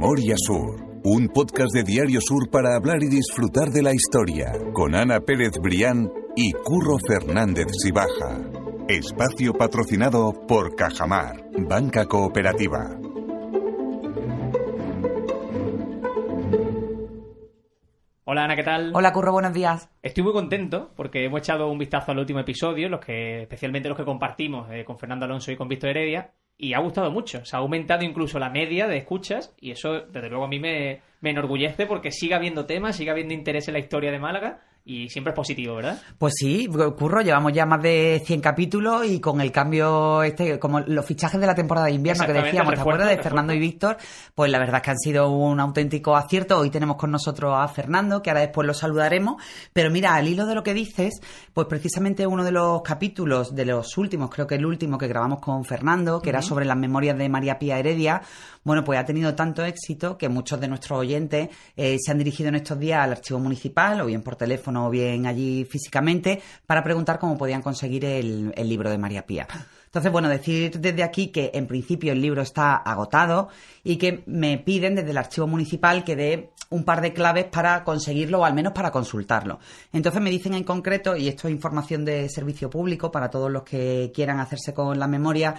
Memoria Sur, un podcast de Diario Sur para hablar y disfrutar de la historia, con Ana Pérez Brián y Curro Fernández Sibaja. Espacio patrocinado por Cajamar, Banca Cooperativa. Hola Ana, ¿qué tal? Hola Curro, buenos días. Estoy muy contento porque hemos echado un vistazo al último episodio, los que, especialmente los que compartimos eh, con Fernando Alonso y con Víctor Heredia, y ha gustado mucho. Se ha aumentado incluso la media de escuchas y eso, desde luego, a mí me, me enorgullece porque sigue habiendo temas, sigue habiendo interés en la historia de Málaga y siempre es positivo, ¿verdad? Pues sí, Curro, llevamos ya más de 100 capítulos y con el cambio, este, como los fichajes de la temporada de invierno que decíamos, ¿te acuerdas? De Fernando y Víctor, pues la verdad es que han sido un auténtico acierto. Hoy tenemos con nosotros a Fernando, que ahora después lo saludaremos. Pero mira, al hilo de lo que dices, pues precisamente uno de los capítulos, de los últimos, creo que el último que grabamos con Fernando, que era sobre las memorias de María Pía Heredia, bueno, pues ha tenido tanto éxito que muchos de nuestros oyentes eh, se han dirigido en estos días al archivo municipal, o bien por teléfono bien allí físicamente, para preguntar cómo podían conseguir el, libro de María Pía. Entonces, bueno, decir desde aquí que en principio el libro está agotado y que me piden desde el archivo municipal que dé un par de claves para conseguirlo o al menos para consultarlo. Entonces me dicen en concreto, y esto es información de servicio público para todos los que quieran hacerse con la memoria,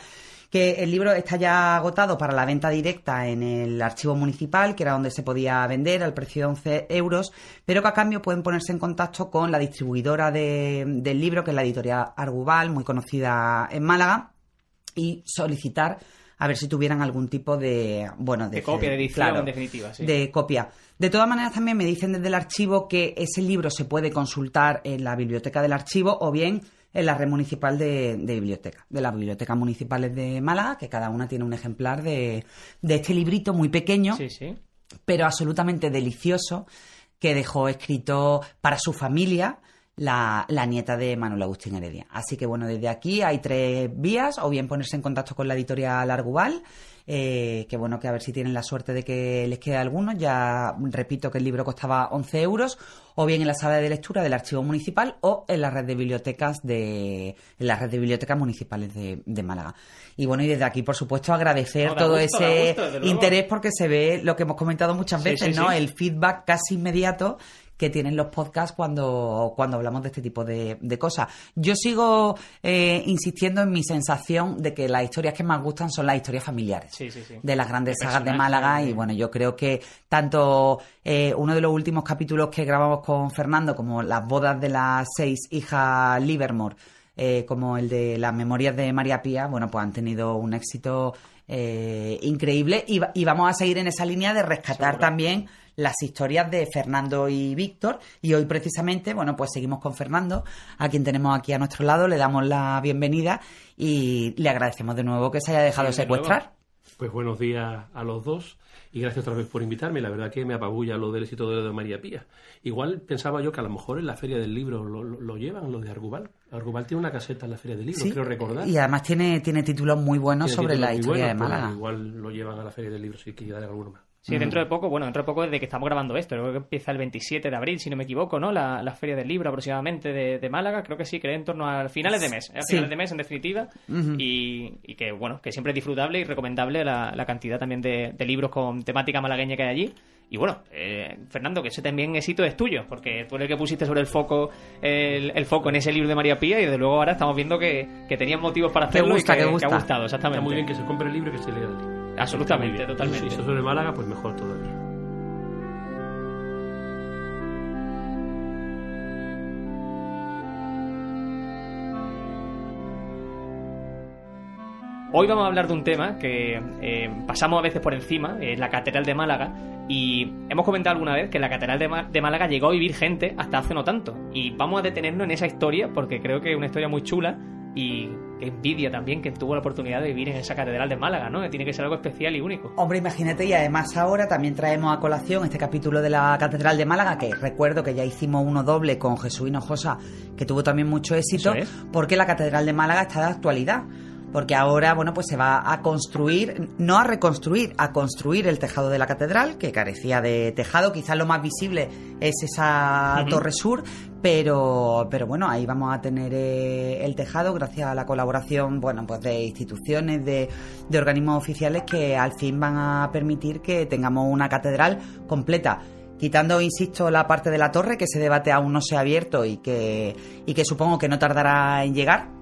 que el libro está ya agotado para la venta directa en el archivo municipal, que era donde se podía vender al precio de 11 euros, pero que a cambio pueden ponerse en contacto con la distribuidora del libro, que es la editorial Argubal, muy conocida en Málaga, y solicitar a ver si tuvieran algún tipo de bueno de, copia de edición en definitiva sí. de copia de todas maneras también me dicen desde el archivo que ese libro se puede consultar en la biblioteca del archivo o bien en la red municipal de, biblioteca, de las bibliotecas municipales de Málaga, que cada una tiene un ejemplar de, este librito muy pequeño, pero absolutamente delicioso, que dejó escrito para su familia la, la, nieta de Manuel Agustín Heredia. Así que bueno, desde aquí hay tres vías, o bien ponerse en contacto con la editorial Argubal, eh, que bueno, que a ver si tienen la suerte de que les quede alguno. Ya repito que el libro costaba 11 euros, o bien en la sala de lectura del archivo municipal o en la red de bibliotecas de en la red de bibliotecas municipales de, Málaga. Y bueno, y desde aquí, por supuesto, agradecer todo ese interés porque se ve lo que hemos comentado muchas veces, ¿no? El feedback casi inmediato que tienen los podcasts cuando, cuando hablamos de este tipo de, cosas. Yo sigo eh, insistiendo en mi sensación de que las historias que más gustan son las historias familiares. De las grandes sagas de Málaga y bueno, yo creo que tanto eh, uno de los últimos capítulos que grabamos con Fernando como las bodas de las seis hijas Livermore eh, como el de las memorias de María Pía, bueno, pues han tenido un éxito increíble. Y, y, vamos a seguir en esa línea de rescatar también las historias de Fernando y Víctor. Y hoy precisamente, bueno, pues seguimos con Fernando, a quien tenemos aquí a nuestro lado, le damos la bienvenida y le agradecemos de nuevo que se haya dejado secuestrar. Pues buenos días a los dos y gracias otra vez por invitarme. La verdad que me apabulla lo del éxito de, María Pía. Igual pensaba yo que a lo mejor en la Feria del Libro lo, llevan, lo de Argubal. Argubal tiene una caseta en la Feria del Libro, creo recordar. Y además tiene, tiene títulos muy buenos sobre la historia de pues Málaga. igual lo llevan a la Feria del Libro, si quiere dar alguno más. Sí, dentro de poco, bueno, dentro de poco desde que estamos grabando esto, creo que empieza el 27 de abril, si no me equivoco, ¿no? La, Feria del Libro aproximadamente de, Málaga, creo que sí, que en torno a finales de mes, a finales de mes en definitiva, y, que, bueno, que siempre es disfrutable y recomendable la, cantidad también de, libros con temática malagueña que hay allí. Y bueno, eh, Fernando, que ese también éxito es tuyo, porque tú eres el que pusiste sobre el foco el, foco en ese libro de María Pía y desde luego ahora estamos viendo que, que tenías motivos para hacerlo gusta, y que, que, ha gustado, exactamente. Está muy bien que se compre el libro y que se lea. Absolutamente, totalmente. Si eso sobre Málaga, pues mejor todavía. Hoy vamos a hablar de un tema que eh, pasamos a veces por encima, es la Catedral de Málaga, y hemos comentado alguna vez que la Catedral de, de, Málaga llegó a vivir gente hasta hace no tanto. Y vamos a detenernos en esa historia porque creo que es una historia muy chula y envidia también que tuvo la oportunidad de vivir en esa catedral de Málaga, ¿no? Que tiene que ser algo especial y único. Hombre, imagínate, y además ahora también traemos a colación este capítulo de la catedral de Málaga, que recuerdo que ya hicimos uno doble con Jesús Hinojosa, que tuvo también mucho éxito, porque la catedral de Málaga está de actualidad porque ahora, bueno, pues se va a construir, no a reconstruir, a construir el tejado de la catedral, que carecía de tejado, quizás lo más visible es esa torre sur, pero, pero bueno, ahí vamos a tener eh, el tejado gracias a la colaboración, bueno, pues de instituciones, de, de organismos oficiales que al fin van a permitir que tengamos una catedral completa. Quitando, insisto, la parte de la torre, que ese debate aún no se ha abierto y que, y que supongo que no tardará en llegar,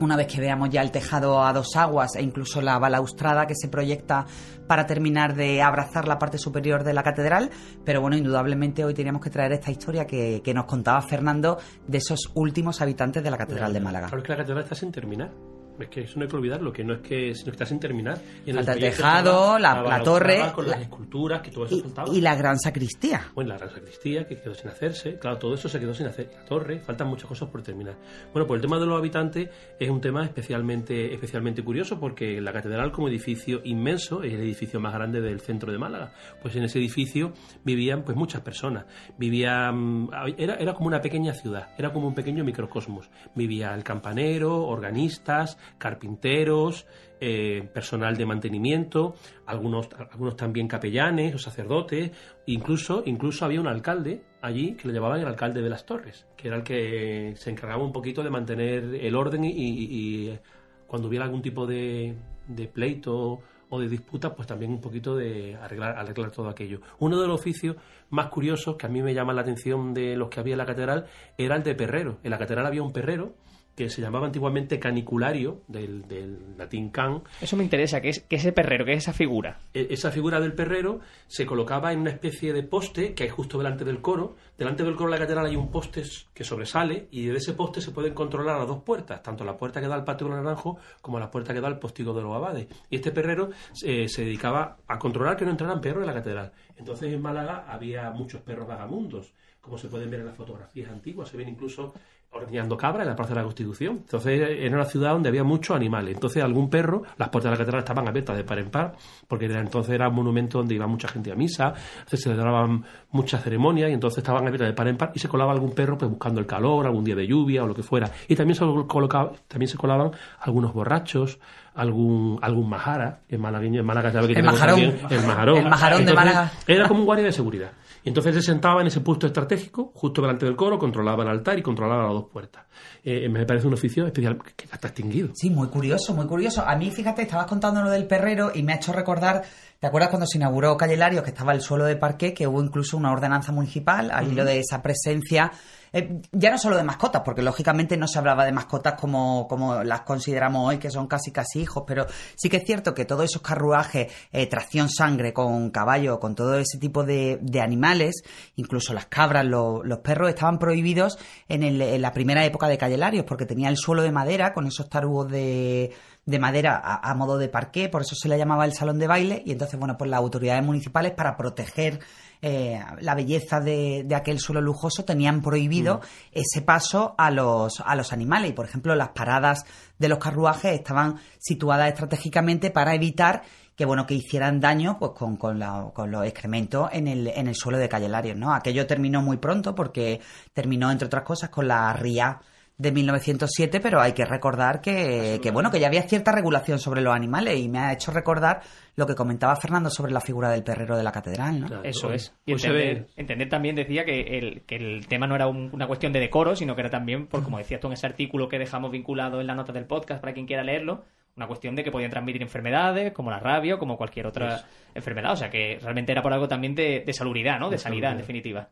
una vez que veamos ya el tejado a dos aguas e incluso la balaustrada que se proyecta para terminar de abrazar la parte superior de la catedral, pero bueno, indudablemente hoy teníamos que traer esta historia que, que nos contaba Fernando de esos últimos habitantes de la catedral de Málaga. Claro que la catedral está sin terminar. Es que eso no hay que olvidarlo, que no es que, sino que está sin terminar. Y en Falta el, tejado, la, torre. Con las esculturas, que todo eso y, faltaba. Y la gran sacristía. Bueno, la gran sacristía, que quedó sin hacerse. Claro, todo eso se quedó sin hacer. La torre, faltan muchas cosas por terminar. Bueno, pues el tema de los habitantes es un tema especialmente, especialmente curioso porque la catedral, como edificio inmenso, es el edificio más grande del centro de Málaga. Pues en ese edificio vivían pues muchas personas. Vivían. Era, era como una pequeña ciudad, era como un pequeño microcosmos. Vivía el campanero, organistas carpinteros, eh, personal de mantenimiento, algunos, algunos también capellanes o sacerdotes, incluso, incluso había un alcalde allí que lo llamaban el alcalde de las torres, que era el que se encargaba un poquito de mantener el orden y, y cuando hubiera algún tipo de, de pleito o de disputa, pues también un poquito de arreglar, arreglar todo aquello. Uno de los oficios más curiosos que a mí me llama la atención de los que había en la catedral era el de perrero. En la catedral había un perrero que se llamaba antiguamente caniculario, del, del latín can. Eso me interesa, que es que ese perrero, que es esa figura. E, esa figura del perrero se colocaba en una especie de poste que hay justo delante del coro. Delante del coro de la catedral hay un poste que sobresale y de ese poste se pueden controlar las dos puertas, tanto la puerta que da al patio del naranjo como la puerta que da al postigo de los abades. Y este perrero eh, se dedicaba a controlar que no entraran perros en la catedral. Entonces en Málaga había muchos perros vagamundos, como se pueden ver en las fotografías antiguas, se ven incluso ordeñando cabra en la Plaza de la Constitución. Entonces era una ciudad donde había muchos animales. Entonces algún perro, las puertas de la catedral estaban abiertas de par en par, porque entonces era un monumento donde iba mucha gente a misa, entonces se celebraban muchas ceremonias y entonces estaban abiertas de par en par y se colaba algún perro pues buscando el calor, algún día de lluvia o lo que fuera. Y también se colocaba, también se colaban algunos borrachos, algún algún majara, en malagueño, en Málaga sabe que el majarón, también, el majarón. El majarón entonces, de Málaga. Era como un guardia de seguridad. Y entonces se sentaba en ese puesto estratégico, justo delante del coro, controlaba el altar y controlaba las dos puertas. Eh, me parece un oficio especial que ya está extinguido. Sí, muy curioso, muy curioso. A mí, fíjate, estabas contando lo del perrero y me ha hecho recordar, ¿te acuerdas cuando se inauguró Calle Larios, que estaba el suelo de parque, que hubo incluso una ordenanza municipal al hilo de esa presencia eh, ya no solo de mascotas, porque lógicamente no se hablaba de mascotas como, como las consideramos hoy, que son casi casi hijos, pero sí que es cierto que todos esos carruajes, eh, tracción sangre con caballo, con todo ese tipo de, animales, incluso las cabras, lo, los perros, estaban prohibidos en, la primera época de Cayelarios, porque tenía el suelo de madera con esos tarugos de de madera a, a, modo de parqué, por eso se le llamaba el salón de baile, y entonces, bueno, pues las autoridades municipales, para proteger eh, la belleza de, de, aquel suelo lujoso, tenían prohibido mm. ese paso a los, a los animales. Y, por ejemplo, las paradas de los carruajes estaban situadas estratégicamente para evitar que bueno que hicieran daño pues con, con, la, con los excrementos en el, en el suelo de Calle Larios, ¿no? Aquello terminó muy pronto porque terminó, entre otras cosas, con la ría de 1907, pero hay que recordar que, que, bueno, que ya había cierta regulación sobre los animales y me ha hecho recordar lo que comentaba Fernando sobre la figura del perrero de la catedral, ¿no? Claro, Eso es. Y entender, entender, también decía que el, que el tema no era un, una cuestión de decoro, sino que era también, por como decías tú en ese artículo que dejamos vinculado en la nota del podcast para quien quiera leerlo, una cuestión de que podían transmitir enfermedades como la rabia o como cualquier otra enfermedad. O sea que realmente era por algo también de, de salubridad, ¿no? De, de sanidad, en definitiva.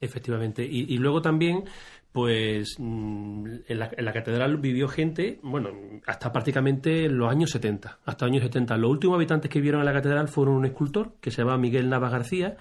Efectivamente. Y, luego también pues mm, en la, en la, catedral vivió gente, bueno, hasta prácticamente los años 70, hasta los años 70. Los últimos habitantes que vieron en la catedral fueron un escultor que se llamaba Miguel Navas García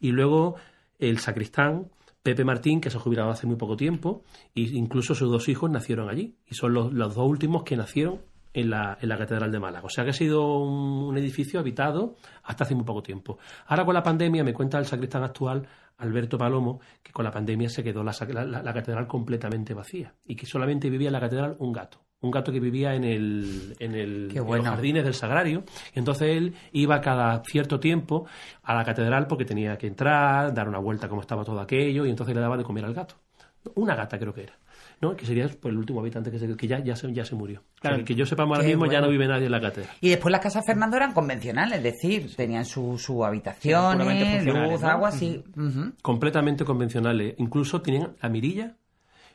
y luego el sacristán Pepe Martín, que se ha jubilado hace muy poco tiempo, e incluso sus dos hijos nacieron allí. Y son los, los dos últimos que nacieron en la, en la, Catedral de Málaga. O sea que ha sido un, un, edificio habitado hasta hace muy poco tiempo. Ahora con la pandemia, me cuenta el sacristán actual, Alberto Palomo, que con la pandemia se quedó la, la, la, catedral completamente vacía y que solamente vivía en la catedral un gato. Un gato que vivía en, el, en, el, bueno. en los jardines del Sagrario. Y entonces él iba cada cierto tiempo a la catedral porque tenía que entrar, dar una vuelta como estaba todo aquello, y entonces le daba de comer al gato. Una gata creo que era. ¿No? Que sería pues, el último habitante que, se, que ya, ya, se, ya se murió. Claro, que, yo sepamos ahora mismo ya no vive nadie en la catedral. Y después las casas Fernando eran convencionales, es decir, tenían su, su habitación, luz, agua, sí. Completamente convencionales. Incluso tenían la mirilla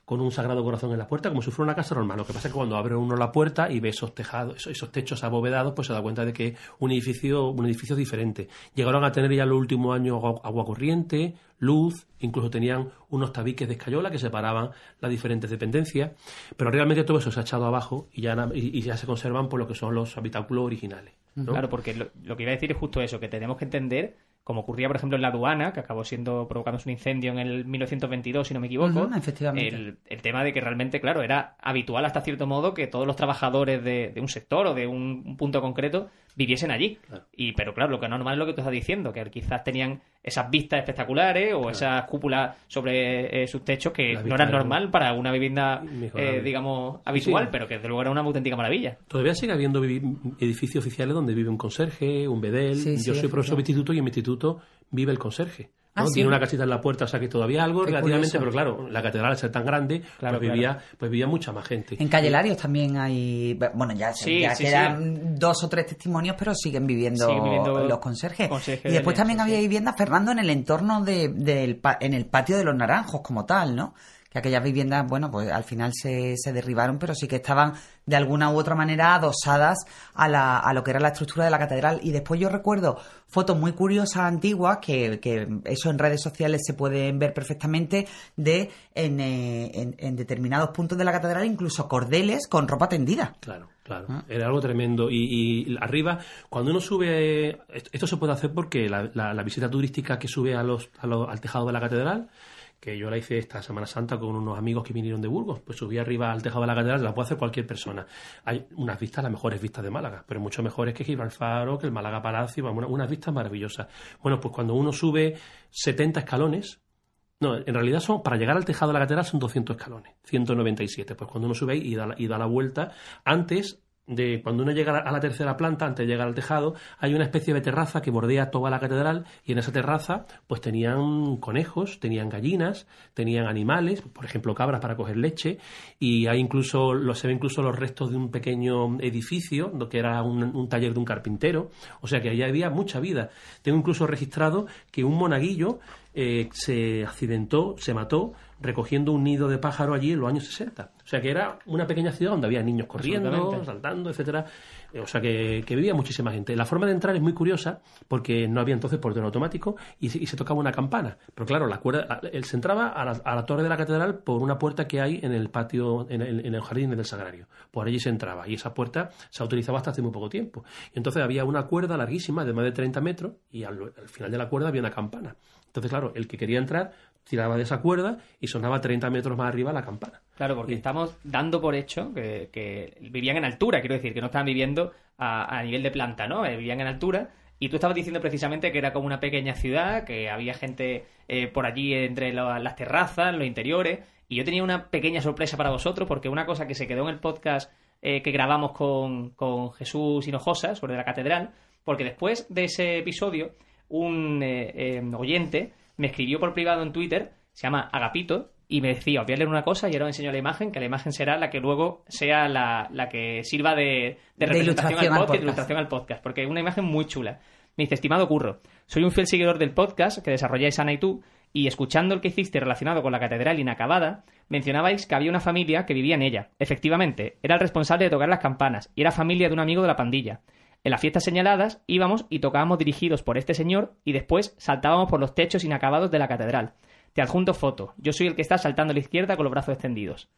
con un sagrado corazón en la puerta, como si fuera una casa normal. Lo que pasa es que cuando abre uno la puerta y ve esos tejados, esos, techos abovedados, pues se da cuenta de que un edificio, un edificio diferente. Llegaron a tener ya en los últimos años agua corriente, luz, incluso tenían unos tabiques de escayola que separaban las diferentes dependencias, pero realmente todo eso se ha echado abajo y ya, se conservan por lo que son los habitáculos originales. Claro, porque lo, lo, que iba a decir es justo eso, que tenemos que entender como ocurría, por ejemplo, en la aduana, que acabó siendo provocándose un incendio en el 1922, si no me equivoco. efectivamente. El, tema de que realmente, claro, era habitual hasta cierto modo que todos los trabajadores de, un sector o de un, punto concreto viviesen allí. Y, pero claro, lo que no normal es lo que tú estás diciendo, que quizás tenían esas vistas espectaculares o esas cúpulas sobre eh, sus techos que no eran normal para una vivienda, eh, digamos, habitual, pero que desde luego era una auténtica maravilla. Todavía sigue habiendo edificios oficiales donde vive un conserje, un bedel. Yo soy profesor de instituto y en mi instituto vive el conserje. Ah, Tiene una casita en la puerta, o sea que todavía algo relativamente, pero claro, la catedral al ser tan grande, pues, vivía, pues vivía mucha más gente. En Calle Larios también hay, bueno, ya, quedan dos o tres testimonios, pero siguen viviendo, los conserjes. y después también había viviendas, Fernando, en el entorno de, del, en el patio de los naranjos como tal, ¿no? Que aquellas viviendas, bueno, pues al final se, se derribaron, pero sí que estaban de alguna u otra manera adosadas a, la, a lo que era la estructura de la catedral. Y después yo recuerdo fotos muy curiosas antiguas, que, que eso en redes sociales se pueden ver perfectamente, de en, eh, en, determinados puntos de la catedral incluso cordeles con ropa tendida. Claro. Claro, ah. era algo tremendo. Y, arriba, cuando uno sube, esto se puede hacer porque la, la, visita turística que sube a los, al tejado de la catedral que yo la hice esta Semana Santa con unos amigos que vinieron de Burgos. Pues subí arriba al tejado de la catedral, la puede hacer cualquier persona. Hay unas vistas, las mejores vistas de Málaga, pero mucho mejores que Gibraltar, que el Málaga Palacio, unas vistas maravillosas. Bueno, pues cuando uno sube 70 escalones, no, en realidad son, para llegar al tejado de la catedral son 200 escalones, 197. Pues cuando uno sube y da, y da la vuelta, antes de cuando uno llega a la tercera planta, antes de llegar al tejado, hay una especie de terraza que bordea toda la catedral y en esa terraza pues tenían conejos, tenían gallinas, tenían animales, por ejemplo cabras para coger leche y hay incluso, se ven incluso los restos de un pequeño edificio que era un, taller de un carpintero, o sea que allí había mucha vida. Tengo incluso registrado que un monaguillo eh, se accidentó, se mató recogiendo un nido de pájaro allí en los años 60. O sea que era una pequeña ciudad donde había niños corriendo, saltando, etcétera. Eh, o sea que, vivía muchísima gente. La forma de entrar es muy curiosa porque no había entonces portero automático y se, tocaba una campana. Pero claro, la cuerda, él se entraba a la, torre de la catedral por una puerta que hay en el patio, en el, en el jardín del sagrario. Por allí se entraba y esa puerta se ha utilizado hasta hace muy poco tiempo. Y entonces había una cuerda larguísima de más de 30 metros y al final de la cuerda había una campana. Entonces, claro, el que quería entrar tiraba de esa cuerda y sonaba 30 metros más arriba la campana. Claro, porque estamos dando por hecho que, vivían en altura, quiero decir, que no estaban viviendo a, nivel de planta, ¿no? Eh, vivían en altura. Y tú estabas diciendo precisamente que era como una pequeña ciudad, que había gente eh, por allí entre las terrazas, los interiores. Y yo tenía una pequeña sorpresa para vosotros, porque una cosa que se quedó en el podcast eh, que grabamos con, con Jesús Hinojosa sobre la catedral, porque después de ese episodio, un oyente me escribió por privado en Twitter, se llama Agapito, y me decía, voy a leer una cosa y ahora os enseño la imagen, que la imagen será la que luego sea la, que sirva de, representación al, podcast, ilustración al podcast, porque es una imagen muy chula. Me dice, estimado Curro, soy un fiel seguidor del podcast que desarrolláis Ana y tú, y escuchando el que hiciste relacionado con la catedral inacabada, mencionabais que había una familia que vivía en ella. Efectivamente, era el responsable de tocar las campanas, y era familia de un amigo de la pandilla. En las fiestas señaladas íbamos y tocábamos dirigidos por este señor y después saltábamos por los techos inacabados de la catedral. Te adjunto foto. Yo soy el que está saltando a la izquierda con los brazos extendidos.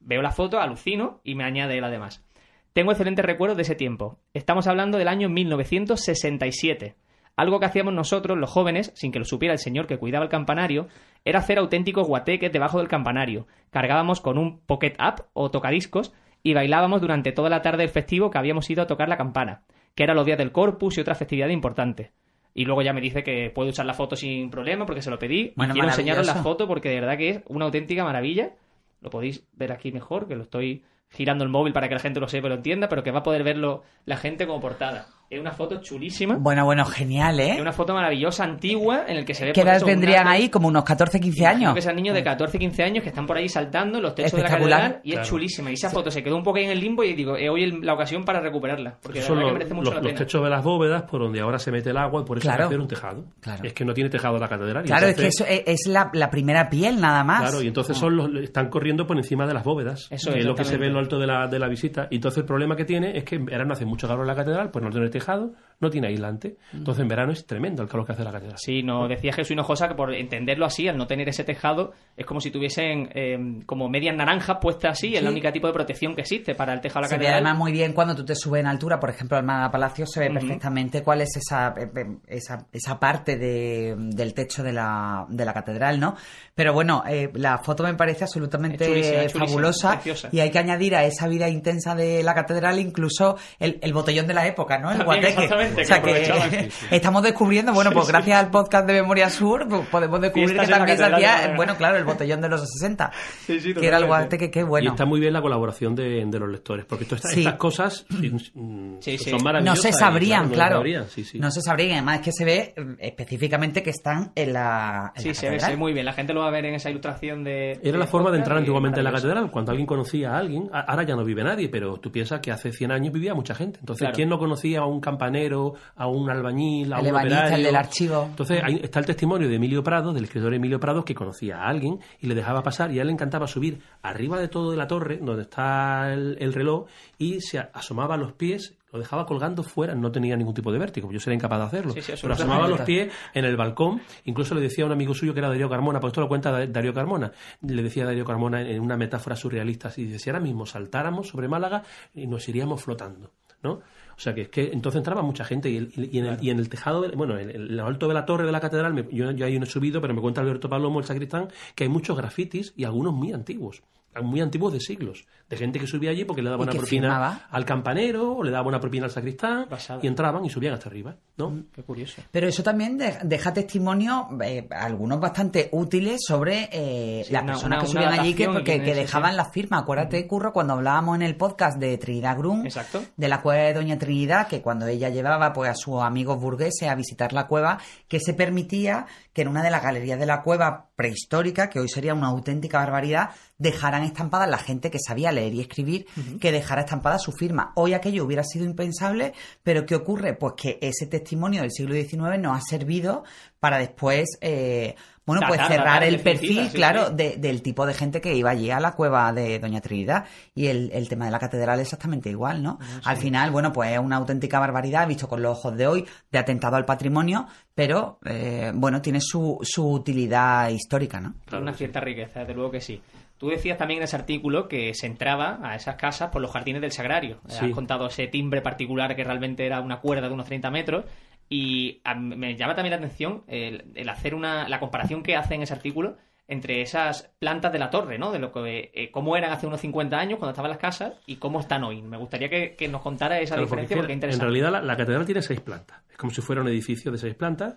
Veo la foto, alucino y me añade él además. Tengo excelentes recuerdos de ese tiempo. Estamos hablando del año 1967. Algo que hacíamos nosotros, los jóvenes, sin que lo supiera el señor que cuidaba el campanario, era hacer auténticos guateques debajo del campanario. Cargábamos con un pocket up o tocadiscos y bailábamos durante toda la tarde del festivo que habíamos ido a tocar la campana que eran los días del Corpus y otras festividades importantes. Y luego ya me dice que puede usar la foto sin problema porque se lo pedí. y quiero enseñaros la foto porque de verdad que es una auténtica maravilla. Lo podéis ver aquí mejor, que lo estoy girando el móvil para que la gente lo sepa y lo entienda, pero que va a poder verlo la gente como portada. Es una foto chulísima. Bueno, bueno, genial, ¿eh? Es una foto maravillosa, antigua, en el que se ve... ¿Qué edad tendrían una- ahí? Como unos 14, 15 años. Que sean niños de 14, 15 años que están por ahí saltando en los techos de la catedral y Claro. es chulísima. Y esa foto se quedó un poco ahí en el limbo y digo, he hoy la ocasión para recuperarla. Porque Son los, que merece mucho los- la los pena. techos de las bóvedas por donde ahora se mete el agua y por eso Claro. hacer un tejado. Claro. Es que no tiene tejado la catedral. y Claro, es que eso es, es la, la primera piel nada más. Claro, y entonces son los, están corriendo por encima de las bóvedas, Eso, que es lo que se ve en lo alto de la, de la visita. Y entonces el problema que tiene es que en verano hace mucho calor en la catedral, pues no tiene tejado, no tiene aislante. Entonces en verano es tremendo el calor que hace la catedral. Sí, no, decía Jesús Hinojosa que por entenderlo así, al no tener ese tejado, es como si tuviesen eh, como medias naranjas puestas así, es la única tipo de protección que existe para el tejado de la Se ve catedral. además muy bien cuando tú te subes en altura, por ejemplo, al Málaga Palacio, se ve perfectamente cuál es esa, eh, eh, esa, esa parte de- del techo de la, de la catedral, ¿no? Pero bueno, eh, la foto me parece absolutamente fabulosa preciosa. y hay que añadir a esa vida intensa de la catedral incluso el, el botellón de la época, ¿no? El También, guateque. Exactamente, O sea que que aprovechaban. Sí, sí. estamos descubriendo, bueno, pues gracias al podcast de Memoria Sur, pues podemos descubrir Fiestas que también se hacía, bueno, claro, el botellón de los 60, Sí, sí, que era el totalmente. guateque, qué Y bueno. está muy bien la colaboración de, de los lectores, porque todas estas, Sí. estas cosas mm, Sí, sí. son no se y, sabrían, claro. sabrían, sí, sí. No se sabrían. Además es que se ve eh, específicamente que están en la. en Sí, la se ve, catedral. se ve muy bien. La gente lo va a ver en esa ilustración de. Era la forma de entrar y antiguamente en la catedral. Cuando alguien conocía a alguien, ahora ya no vive nadie, pero tú piensas que hace 100 años vivía mucha gente. Entonces, Claro. ¿quién no conocía a un campanero, a un albañil, a El un operario? el del archivo. Entonces, ahí está el testimonio de Emilio Prado, del escritor Emilio Prado, que conocía a alguien y le dejaba pasar y a él le encantaba subir arriba de todo de la torre, donde está el, el reloj, y se asomaba a los pies, lo dejaba colgando fuera, no tenía ningún tipo de vértigo, yo sería incapaz de hacerlo, Sí, sí, pero asomaba los pies en el balcón, incluso le decía a un amigo suyo que era Darío Carmona, porque esto lo cuenta Da- Darío Carmona, le decía a Darío Carmona en una metáfora surrealista, así, dice, si ahora mismo saltáramos sobre Málaga y nos iríamos flotando, ¿no? O sea que es que entonces entraba mucha gente y, el- y en, el, y en el tejado, del- bueno, en, el- alto de la torre de la catedral, me- yo, yo ahí no he subido, pero me cuenta Alberto Palomo, el sacristán, que hay muchos grafitis y algunos muy antiguos, muy antiguos de siglos, de gente que subía allí porque le daba una propina firmaba. al campanero o le daba una propina al sacristán Pasada. y entraban y subían hasta arriba, ¿no? Qué curioso. Pero eso también de- deja testimonio, eh, algunos bastante útiles, sobre eh, Sí, las una- personas una- que subían allí que, que, dejaban sí. las firmas. Acuérdate, Curro, cuando hablábamos en el podcast de Trinidad Grun, Exacto. de la cueva de Doña Trinidad, que cuando ella llevaba pues a sus amigos burgueses a visitar la cueva, que se permitía que en una de las galerías de la cueva prehistórica, que hoy sería una auténtica barbaridad, dejaran estampadas la gente que sabía leer y escribir, que dejara estampada su firma. Hoy aquello hubiera sido impensable, pero ¿qué ocurre? Pues que ese testimonio del siglo XIX nos ha servido para después, eh, bueno, pues cerrar el perfil, sí, claro, sí. de- del tipo de gente que iba allí a la cueva de Doña Trinidad. Y el, el tema de la catedral es exactamente igual, ¿no? Al final, bueno, pues es una auténtica barbaridad, visto con los ojos de hoy, de atentado al patrimonio, pero, eh, bueno, tiene su, su utilidad histórica, ¿no? Tiene una cierta riqueza, desde luego que sí. Tú decías también en ese artículo que se entraba a esas casas por los jardines del Sagrario. Sí. Has contado ese timbre particular que realmente era una cuerda de unos 30 metros. Y a me llama también la atención el, el hacer una, la comparación que hace en ese artículo entre esas plantas de la torre, ¿no? De lo que eh, cómo eran hace unos 50 años cuando estaban las casas y cómo están hoy. Me gustaría que, que nos contara esa Claro, porque diferencia es que porque es en interesante. realidad la, la catedral tiene seis plantas. Es como si fuera un edificio de seis plantas,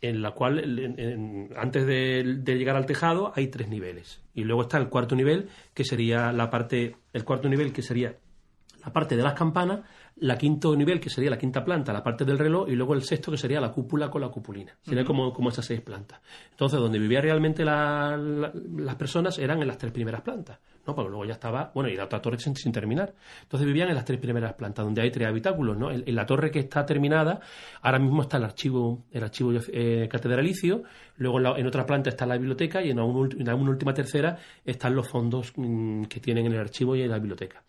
en la cual en- en- antes de, de llegar al tejado hay tres niveles. Y luego está el cuarto nivel, que sería la parte, el cuarto nivel que sería la parte de las campanas, la quinto nivel, que sería la quinta planta, la parte del reloj, y luego el sexto, que sería la cúpula con la cupulina. Sería como, como esas seis plantas. Entonces, donde vivían realmente la- la- las personas eran en las tres primeras plantas. ¿no? Pero luego ya estaba, bueno, y la otra torre sin, sin terminar. Entonces vivían en las tres primeras plantas, donde hay tres habitáculos, ¿no? En, en la torre que está terminada, ahora mismo está el archivo, el archivo eh, catedralicio, luego en, la- en otra planta está la biblioteca y en una, ult- en una última tercera están los fondos mm, que tienen en el archivo y en la biblioteca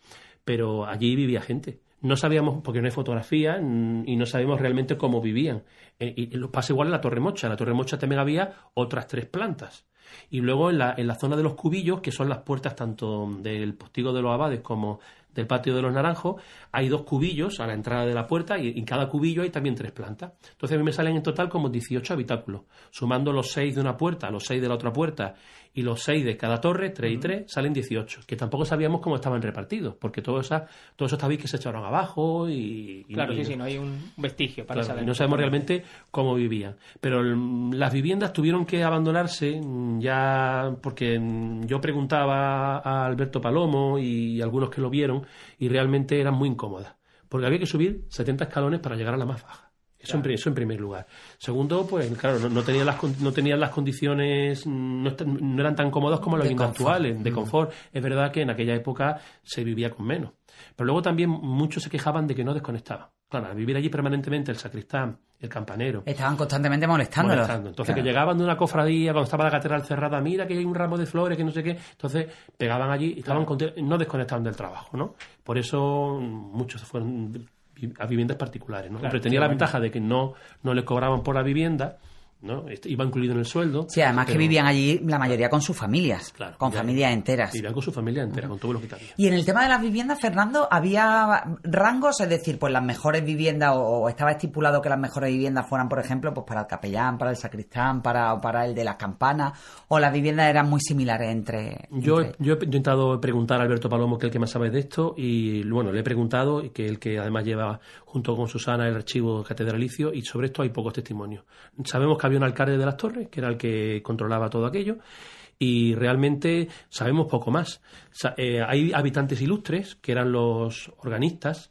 pero allí vivía gente. No sabíamos, porque no hay fotografía mm, y no sabemos realmente cómo vivían. Eh, y pasa igual en la Torre Mocha. En la Torre Mocha también había otras tres plantas. Y luego en la, en la zona de los cubillos, que son las puertas tanto del postigo de los abades como del patio de los naranjos, hay dos cubillos a la entrada de la puerta y en cada cubillo hay también tres plantas. Entonces a mí me salen en total como 18 habitáculos, sumando los seis de una puerta, los seis de la otra puerta y los seis de cada torre, tres y tres, salen 18, que tampoco sabíamos cómo estaban repartidos, porque todo, esa, todo eso sabéis que se echaron abajo y... y- Claro, y- sí, sí, no hay un vestigio para Claro, saber. y no sabemos realmente cómo vivían. Pero las viviendas tuvieron que abandonarse mm, ya porque mm, yo preguntaba a Alberto Palomo y algunos que lo vieron y realmente eran muy incómodas. porque había que subir 70 escalones para llegar a la más baja. Eso, en, eso en primer lugar. Segundo, pues claro, no, no tenían las, no tenían las condiciones, no, no eran tan cómodas como viviendas actuales, de mm. confort. Es verdad que en aquella época se vivía con menos. Pero luego también muchos se quejaban de que no desconectaban. Claro, al vivir allí permanentemente el sacristán, el campanero. Estaban constantemente molestándolos. Molestando. Entonces, que llegaban de una cofradía, cuando estaba la catedral cerrada, mira que hay un ramo de flores, que no sé qué. Entonces, pegaban allí y estaban no desconectaban del trabajo, ¿no? Por eso muchos se fueron a viviendas particulares, ¿no? Pero tenía la ventaja de que no, no les cobraban por la vivienda ¿no? Iba incluido en el sueldo. Sí, además que vivían allí la mayoría con sus familias, claro, con familias enteras. Vivían con su familia entera, con todo lo que cabía. Y en el tema de las viviendas, Fernando, ¿había rangos? Es decir, pues las mejores viviendas, o, estaba estipulado que las mejores viviendas fueran, por ejemplo, pues para el capellán, para el sacristán, para, para el de las campanas, o las viviendas eran muy similares entre... Yo, yo he intentado preguntar a Alberto Palomo, que es el que más sabe de esto, y bueno, le he preguntado, y que el que además lleva junto con Susana el archivo catedralicio, y sobre esto hay pocos testimonios. Sabemos que había un alcalde de las Torres, que era el que controlaba todo aquello, y realmente sabemos poco más. Eh, hay habitantes ilustres, que eran los organistas,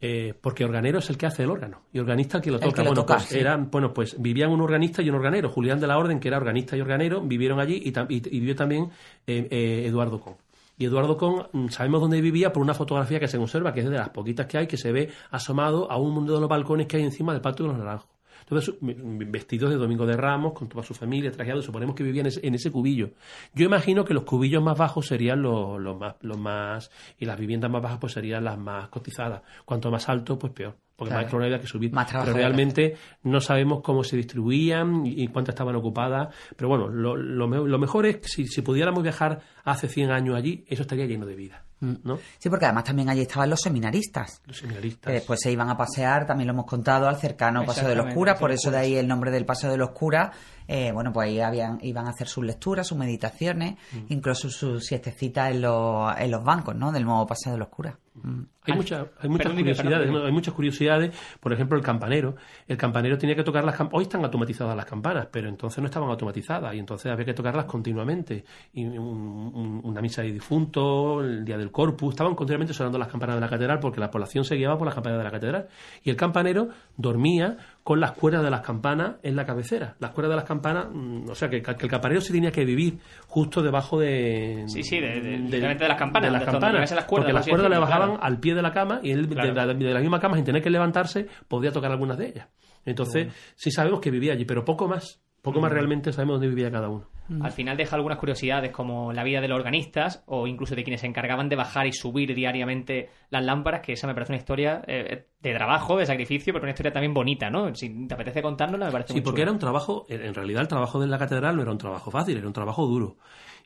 eh, porque organero es el que hace el órgano y organista el que lo toca. bueno, pues eran, bueno, pues vivían un organista y un organero. Julián de la Orden, que era organista y organero, vivieron allí y, vivió también eh, Eduardo Con. Y Eduardo Con, mm, sabemos dónde vivía por una fotografía que se conserva, que es de las poquitas que hay, que se ve asomado a un mundo de los balcones que hay encima del patio de los naranjos. Entonces, vestidos de Domingo de Ramos, con toda su familia, trajeados, suponemos que vivían en ese, cubillo. Yo imagino que los cubillos más bajos serían los, más, los más, y las viviendas más bajas pues serían las más cotizadas. Cuanto más alto, pues peor porque más hay que subir. pero realmente no sabemos cómo se distribuían y, cuántas estaban ocupadas. Pero bueno, lo, lo, mejor es que si, si, pudiéramos viajar hace 100 años allí, eso estaría lleno de vida. Mm. ¿no? Sí, porque además también allí estaban los seminaristas. Los seminaristas. después se iban a pasear, también lo hemos contado, al cercano Paseo de los Curas, por eso de ahí el nombre del Paseo de los Curas. Eh, bueno, pues ahí habían, iban a hacer sus lecturas, sus meditaciones, mm. incluso sus siestecitas en los, en los bancos, ¿no? Del nuevo Paseo de los Curas. Mm. Hay, hay muchas curiosidades, hay muchas curiosidades. Por ejemplo, el campanero. El campanero tenía que tocar las campanas. Hoy están automatizadas las campanas, pero entonces no estaban automatizadas y entonces había que tocarlas continuamente. Y una misa de difunto, el día del corpus, estaban continuamente sonando las campanas de la catedral porque la población se guiaba por las campanas de la catedral. Y el campanero dormía con las cuerdas de las campanas en la cabecera. Las cuerdas de las campanas, mm, o sea, que, el campanero se tenía que vivir justo debajo de. Sí, sí, de, de, las campanas. De las campanas. Las cuerdas, porque las cuerdas le bajaban al pie de la cama y él, de, la, misma cama, sin tener que levantarse, podía tocar algunas de ellas. Entonces, sí sabemos que vivía allí, pero poco más. Poco más realmente sabemos dónde vivía cada uno. Al final deja algunas curiosidades como la vida de los organistas o incluso de quienes se encargaban de bajar y subir diariamente las lámparas, que esa me parece una historia eh, de trabajo, de sacrificio, pero una historia también bonita, ¿no? Si te apetece contárnosla, me parece Sí, porque era un trabajo, en realidad el trabajo de la catedral no era un trabajo fácil, era un trabajo duro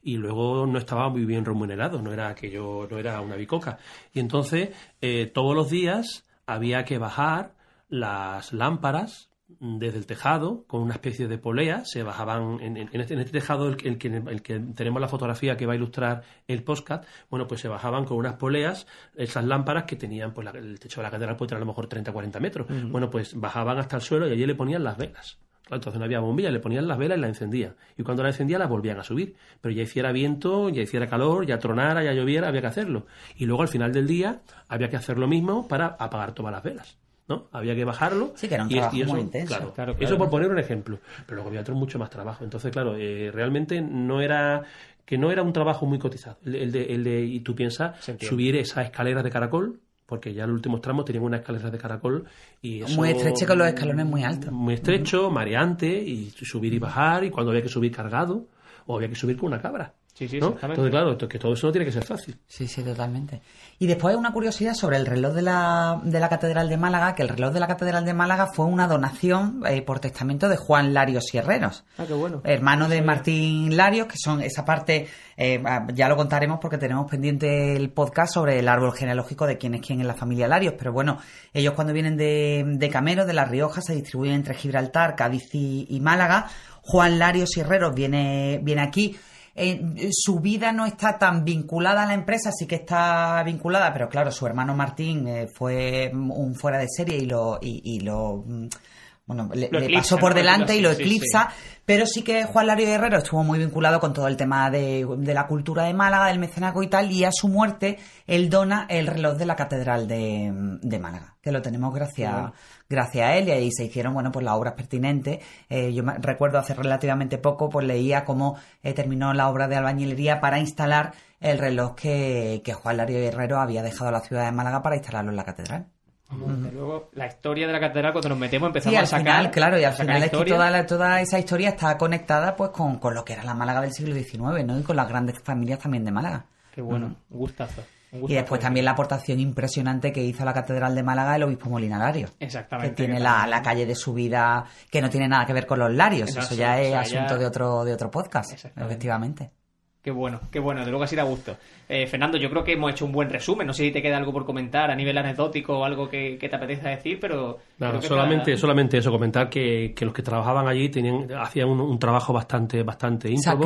y luego no estaba muy bien remunerado, no era que yo no era una bicoca. Y entonces eh, todos los días había que bajar las lámparas desde el tejado con una especie de polea, se bajaban en, este, este, tejado, el, que, el, que, tenemos la fotografía que va a ilustrar el postcat, bueno, pues se bajaban con unas poleas esas lámparas que tenían, pues el techo de la catedral puede tener a lo mejor 30 40 metros, bueno, pues bajaban hasta el suelo y allí le ponían las velas. Entonces no había bombilla, le ponían las velas y la encendían. Y cuando la encendía las volvían a subir. Pero ya hiciera viento, ya hiciera calor, ya tronara, ya lloviera, había que hacerlo. Y luego al final del día había que hacer lo mismo para apagar todas las velas. ¿No? Había que bajarlo. Sí, que era un trabajo y eso, muy intenso. Claro, Eso por poner un ejemplo. Pero luego había otro mucho más trabajo. Entonces, claro, eh, realmente no era que no era un trabajo muy cotizado. El, de, el de, y tú piensas, subir esa escalera de caracol, porque ya en los últimos tramos tenían unas escaleras de caracol y muy estrecho con los escalones muy altos. Muy estrecho, mareante, y subir y bajar, y cuando había que subir cargado, o había que subir con una cabra. Sí, sí, Entonces, claro, que todo eso no tiene que ser fácil. Sí, sí, totalmente. Y después una curiosidad sobre el reloj de la, de la Catedral de Málaga, que el reloj de la Catedral de Málaga fue una donación eh, por testamento de Juan Larios Sierreros. Ah, qué bueno. Hermano de Martín Larios, que son esa parte, eh, ah, ya lo contaremos porque tenemos pendiente el podcast sobre el árbol genealógico de quién es quién en la familia Larios. Pero bueno, ellos cuando vienen de, de Camero, de La Rioja, se distribuyen entre Gibraltar, Cádiz y, Málaga. Juan Larios Sierreros viene, viene aquí su vida no está tan vinculada a la empresa, sí que está vinculada, pero claro, su hermano Martín eh, fue un fuera de serie y lo, y, lo mm, bueno, le, pasó por delante y lo eclipsa, pero sí que Juan Lario Herrero estuvo muy vinculado con todo el tema de, la cultura de Málaga, del mecenazgo y tal, y a su muerte él dona el reloj de la Catedral de, Málaga, que lo tenemos gracias, gracias a él, y ahí se hicieron, bueno, pues las obras pertinentes. Eh, yo recuerdo hace relativamente poco, pues leía cómo eh, terminó la obra de albañilería para instalar el reloj que, que Juan Lario Herrero había dejado a la ciudad de Málaga para instalarlo en la catedral. Luego, la historia de la catedral, cuando nos metemos, empezamos a sacar. Final, claro, y al final es que toda, toda esa historia está conectada pues con, lo que era la Málaga del siglo XIX, ¿no? Y con las grandes familias también de Málaga. Qué bueno, un gustazo. y después también la aportación impresionante que hizo la Catedral de Málaga el obispo Molinarario. Exactamente. Que tiene la, la, calle de subida que no tiene nada que ver con los larios. Eso, ya es asunto de otro de otro podcast, efectivamente. Qué bueno, qué bueno, de luego así da gusto. Eh, Fernando, yo creo que hemos hecho un buen resumen. No sé si te queda algo por comentar a nivel anecdótico o algo que, te apetezca decir, pero. solamente, solamente eso, comentar que, los que trabajaban allí tenían, hacían un, trabajo bastante, bastante íntimo,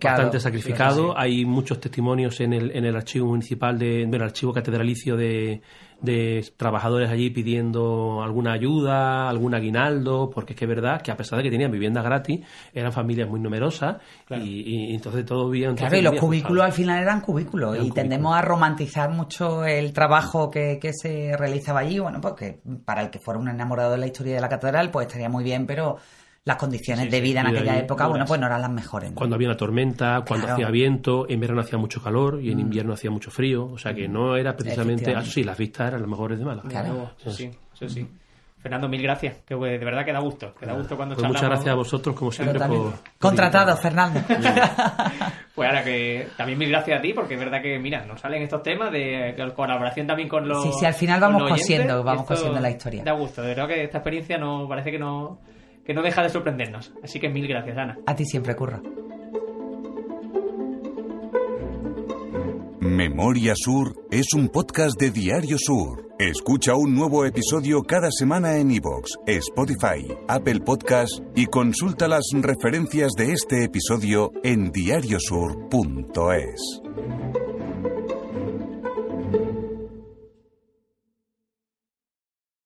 bastante sacrificado. Hay muchos testimonios en el, en el archivo municipal, de, en el archivo catedralicio de, de trabajadores allí pidiendo alguna ayuda, algún aguinaldo, porque es que es verdad que a pesar de que tenían vivienda gratis, eran familias muy numerosas y, entonces todo bien. Claro, y los cubículos al final eran cubículos y tendemos a romantizar mucho el trabajo que, que se realizaba allí. Bueno, porque para el que fuera un enamorado de la historia de la catedral, pues estaría muy bien, pero las condiciones de vida en aquella época, bueno, pues no eran las mejores. Cuando había una tormenta, cuando hacía viento, en verano hacía mucho calor y en mm. invierno hacía mucho frío, o sea que no era precisamente, eso sí, las vistas eran las mejores de Málaga. Claro, sí, sí. Fernando, mil gracias, que de verdad que da gusto, que da gusto cuando pues Muchas gracias a vosotros, como siempre, por... Contratado, Fernando. pues ahora que también mil gracias a ti, porque es verdad que, mira, nos salen estos temas de colaboración también con los Sí, sí, al final vamos cosiendo, vamos cosiendo la historia. Da gusto, de verdad que esta experiencia no parece que no que no deja de sorprendernos. Así que mil gracias, Ana. A ti siempre, Curro. Memoria Sur es un podcast de Diario Sur. Escucha un nuevo episodio cada semana en iVoox, Spotify, Apple Podcast y consulta las referencias de este episodio en diariosur.es.